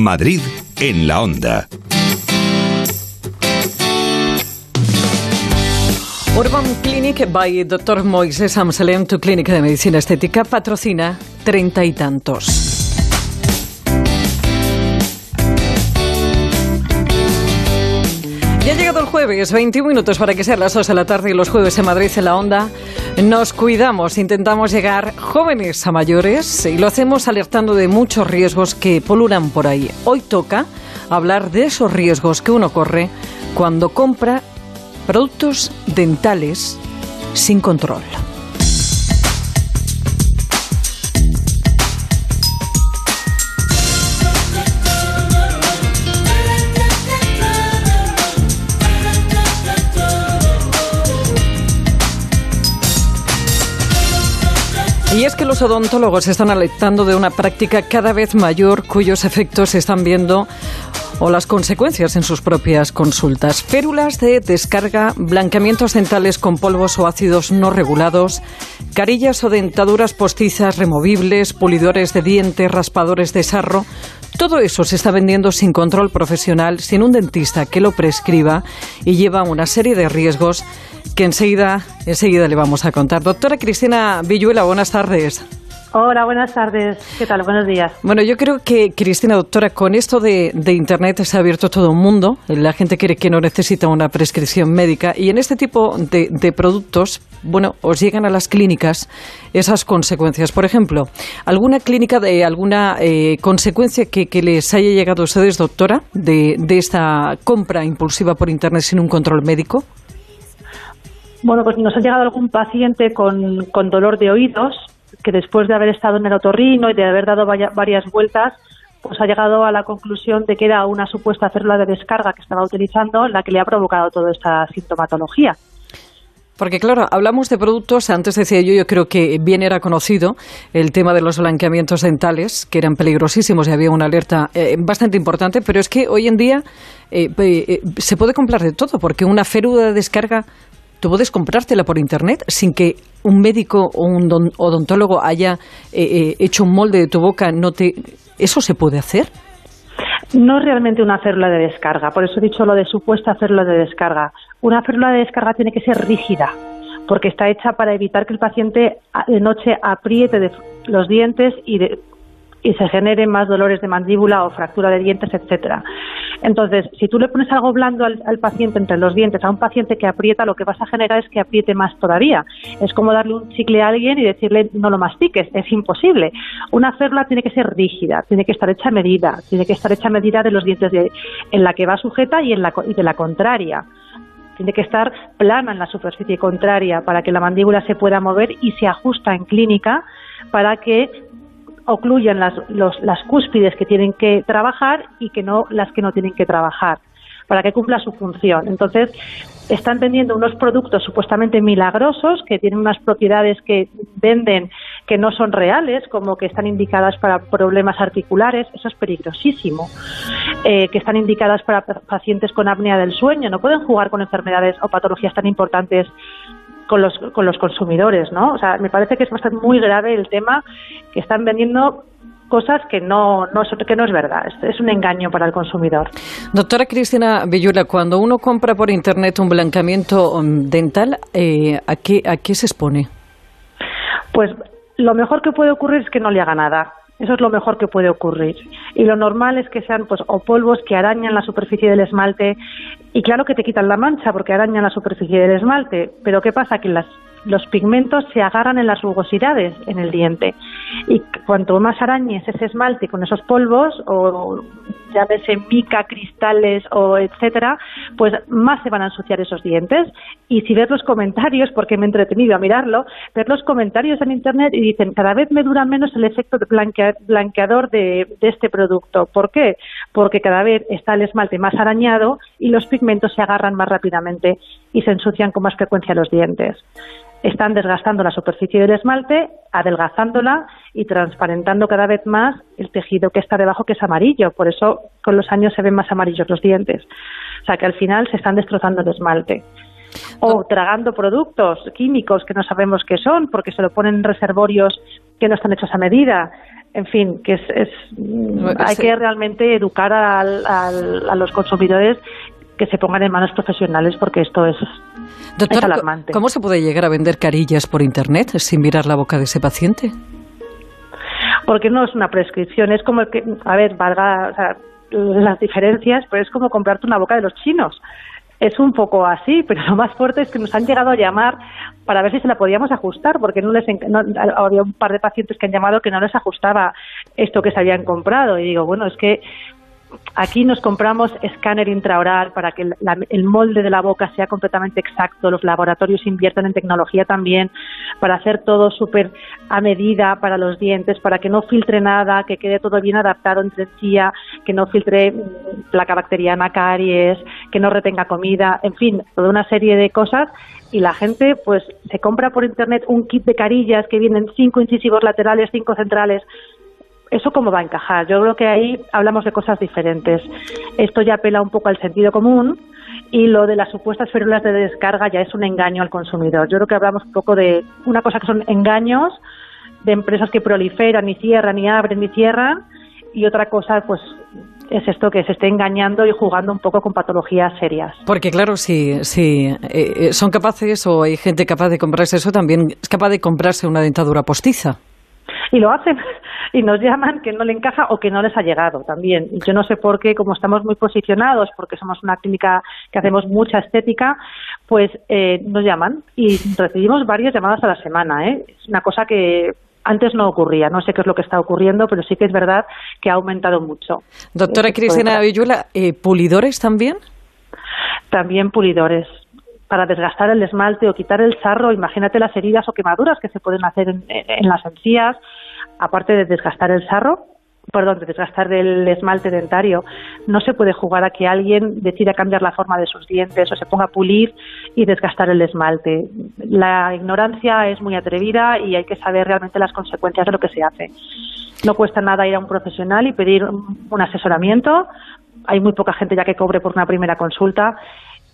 Madrid en la onda. Urban Clinic by Dr. Moises Amsalem, tu clínica de medicina estética, patrocina treinta y tantos. Jueves, 21 minutos para que sean las 2 de la tarde y los jueves en Madrid en la onda. Nos cuidamos, intentamos llegar jóvenes a mayores y lo hacemos alertando de muchos riesgos que polulan por ahí. Hoy toca hablar de esos riesgos que uno corre cuando compra productos dentales sin control. Y es que los odontólogos están alertando de una práctica cada vez mayor cuyos efectos se están viendo o las consecuencias en sus propias consultas. Férulas de descarga, blanqueamientos dentales con polvos o ácidos no regulados, carillas o dentaduras postizas removibles, pulidores de dientes, raspadores de sarro. Todo eso se está vendiendo sin control profesional, sin un dentista que lo prescriba y lleva una serie de riesgos que enseguida, enseguida le vamos a contar. Doctora Cristina Villuela, buenas tardes. Hola, buenas tardes. ¿Qué tal? Buenos días. Bueno, yo creo que, Cristina, doctora, con esto de, Internet se ha abierto todo un mundo. La gente cree que no necesita una prescripción médica. Y en este tipo de, productos, bueno, os llegan a las clínicas esas consecuencias. Por ejemplo, ¿alguna clínica de alguna eh, consecuencia que, les haya llegado a ustedes, doctora, de, de esta compra impulsiva por Internet sin un control médico? Bueno, pues nos ha llegado algún paciente con, con dolor de oídos que después de haber estado en el otorrino y de haber dado varias vueltas, pues ha llegado a la conclusión de que era una supuesta célula de descarga que estaba utilizando la que le ha provocado toda esta sintomatología. Porque claro, hablamos de productos, antes decía yo, yo creo que bien era conocido el tema de los blanqueamientos dentales, que eran peligrosísimos y había una alerta eh, bastante importante, pero es que hoy en día eh, eh, se puede comprar de todo, porque una férula de descarga tú puedes comprártela por internet sin que un médico o un odontólogo haya eh, eh, hecho un molde de tu boca. No te, ¿Eso se puede hacer? No es realmente una férula de descarga, por eso he dicho lo de supuesta férula de descarga. Una férula de descarga tiene que ser rígida, porque está hecha para evitar que el paciente de noche apriete los dientes y de, y se generen más dolores de mandíbula o fractura de dientes, etcétera. Entonces, si tú le pones algo blando al, paciente entre los dientes, a un paciente que aprieta, lo que vas a generar es que apriete más todavía. Es como darle un chicle a alguien y decirle no lo mastiques, es imposible. Una férula tiene que ser rígida, tiene que estar hecha a medida, tiene que estar hecha a medida de los dientes de, en la que va sujeta y, en la, y de la contraria tiene que estar plana en la superficie contraria para que la mandíbula se pueda mover y se ajusta en clínica para que ocluyan las, las cúspides que tienen que trabajar y que no las que no tienen que trabajar para que cumpla su función. Entonces, están vendiendo unos productos supuestamente milagrosos que tienen unas propiedades que venden que no son reales, como que están indicadas para problemas articulares, eso es peligrosísimo, eh, que están indicadas para pacientes con apnea del sueño, no pueden jugar con enfermedades o patologías tan importantes con los, con los consumidores, ¿no? O sea, me parece que es bastante muy grave el tema que están vendiendo cosas que no, no, que no es verdad, es, un engaño para el consumidor. Doctora Cristina Villula, cuando uno compra por Internet un blanqueamiento um, dental, eh, ¿a, qué, ¿a qué se expone? Pues lo mejor que puede ocurrir es que no le haga nada. Eso es lo mejor que puede ocurrir. Y lo normal es que sean pues o polvos que arañan la superficie del esmalte y claro que te quitan la mancha porque arañan la superficie del esmalte, pero ¿qué pasa? Que las los pigmentos se agarran en las rugosidades en el diente y cuanto más arañes ese esmalte con esos polvos o llámese mica, cristales o etcétera, pues más se van a ensuciar esos dientes y si ves los comentarios, porque me he entretenido a mirarlo, ver los comentarios en internet y dicen cada vez me dura menos el efecto blanqueador de, de este producto. ¿Por qué? Porque cada vez está el esmalte más arañado y los pigmentos se agarran más rápidamente y se ensucian con más frecuencia los dientes están desgastando la superficie del esmalte, adelgazándola y transparentando cada vez más el tejido que está debajo, que es amarillo. Por eso con los años se ven más amarillos los dientes. O sea que al final se están destrozando el esmalte. O tragando productos químicos que no sabemos qué son, porque se lo ponen en reservorios que no están hechos a medida. En fin, que es, hay que realmente educar a los consumidores que se pongan en manos profesionales porque esto es, alarmante. ¿Cómo se puede llegar a vender carillas por Internet sin mirar la boca de ese paciente? Porque no es una prescripción, es como que, a ver, valga las diferencias, pero es como comprarte una boca de los chinos es un poco así, pero lo más fuerte es que nos han llegado a llamar para ver si se la podíamos ajustar, porque no les había un par de pacientes que han llamado que no les ajustaba esto que se habían comprado. Y digo, bueno, es que Aquí nos compramos escáner intraoral para que el molde de la boca sea completamente exacto. Los laboratorios invierten en tecnología también para hacer todo súper a medida para los dientes, para que no filtre nada, que quede todo bien adaptado entre encía, que no filtre mm, placa bacteriana, caries, que no retenga comida, en fin, toda una serie de cosas y la gente pues se compra por internet un kit de carillas que vienen cinco incisivos laterales, cinco centrales, ¿Eso cómo va a encajar? Yo creo que ahí hablamos de cosas diferentes. Esto ya apela un poco al sentido común y lo de las supuestas férulas de descarga ya es un engaño al consumidor. Yo creo que hablamos un poco de una cosa que son engaños de empresas que proliferan y cierran y abren y cierran y otra cosa pues es esto que se esté engañando y jugando un poco con patologías serias. Porque claro, si, si eh, eh, son capaces o hay gente capaz de comprarse eso, también es capaz de comprarse una dentadura postiza. Y lo hacen y nos llaman que no le encaja o que no les ha llegado también. Yo no sé por qué, como estamos muy posicionados, porque somos una clínica que hacemos mucha estética, pues eh, nos llaman y recibimos varias llamadas a la semana. ¿eh? Es una cosa que antes no ocurría. No sé qué es lo que está ocurriendo, pero sí que es verdad que ha aumentado mucho. Doctora Cristina Villuela, ¿eh, ¿pulidores también? También pulidores para desgastar el esmalte o quitar el sarro, imagínate las heridas o quemaduras que se pueden hacer en las encías, aparte de desgastar el sarro, perdón, de desgastar el esmalte dentario, no se puede jugar a que alguien decida cambiar la forma de sus dientes o se ponga a pulir y desgastar el esmalte. La ignorancia es muy atrevida y hay que saber realmente las consecuencias de lo que se hace. No cuesta nada ir a un profesional y pedir un asesoramiento. Hay muy poca gente ya que cobre por una primera consulta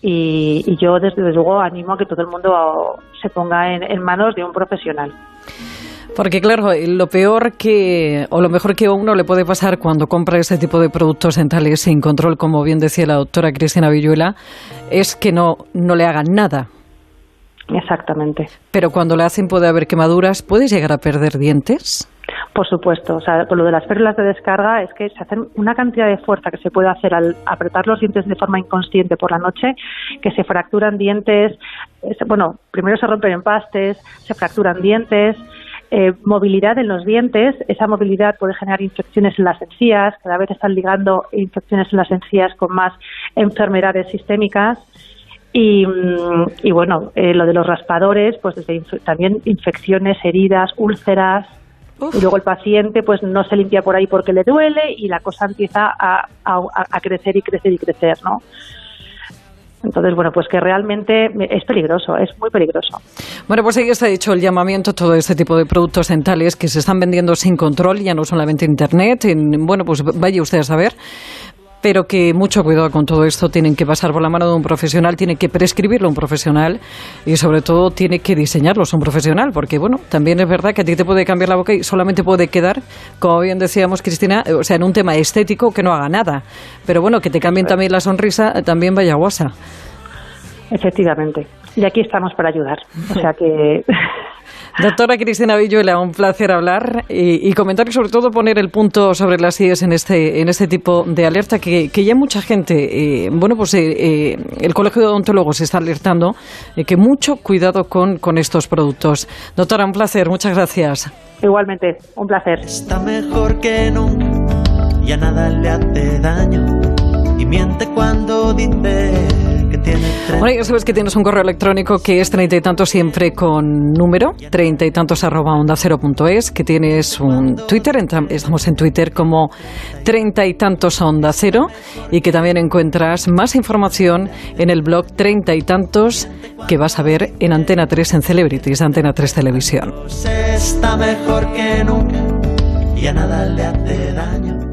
y, yo desde luego animo a que todo el mundo se ponga en manos de un profesional. Porque claro, lo peor que, o lo mejor que a uno le puede pasar cuando compra este tipo de productos dentales sin control, como bien decía la doctora Cristina Villuela, es que no, no le hagan nada. Exactamente. Pero cuando le hacen puede haber quemaduras, ¿puede llegar a perder dientes? Por supuesto, o sea, por lo de las pérdidas de descarga es que se hacen una cantidad de fuerza que se puede hacer al apretar los dientes de forma inconsciente por la noche, que se fracturan dientes, bueno, primero se rompen empastes, se fracturan dientes, eh, movilidad en los dientes, esa movilidad puede generar infecciones en las encías, cada vez están ligando infecciones en las encías con más enfermedades sistémicas. Y, mm, bueno, eh, lo de los raspadores, pues también infecciones, heridas, úlceras, y luego el paciente pues no se limpia por ahí porque le duele y la cosa empieza a, a crecer y crecer y crecer, ¿no? Entonces, bueno, pues que realmente es peligroso, es muy peligroso. Bueno, pues ahí está dicho el llamamiento a todo este tipo de productos dentales que se están vendiendo sin control, ya no solamente en Internet. En, bueno, pues vaya usted a saber pero que mucho cuidado con todo esto, tienen que pasar por la mano de un profesional, tiene que prescribirlo un profesional y sobre todo tiene que diseñarlos un profesional, porque bueno, también es verdad que a ti te puede cambiar la boca y solamente puede quedar, como bien decíamos Cristina, o sea, en un tema estético que no haga nada, pero bueno, que te cambien también la sonrisa, también vaya guasa. Efectivamente. Y aquí estamos para ayudar. O sea que Doctora Cristina Villuela, un placer hablar y, comentar y sobre todo poner el punto sobre las IES en este, en este tipo de alerta que, que ya mucha gente, eh, bueno, pues eh, eh, el Colegio de Odontólogos está alertando que mucho cuidado con, con estos productos. Doctora, un placer, muchas gracias. Igualmente, un placer. Está mejor que nunca, ya nada le hace daño y miente cuando dice bueno, ya sabes que tienes un correo electrónico que es treinta y tantos siempre con número, treinta y tantos arroba onda cero punto es, que tienes un Twitter, estamos en Twitter como treinta y tantos onda cero y que también encuentras más información en el blog treinta y tantos que vas a ver en Antena 3 en Celebrities, Antena 3 Televisión. Está mejor que nunca y a nada le hace daño.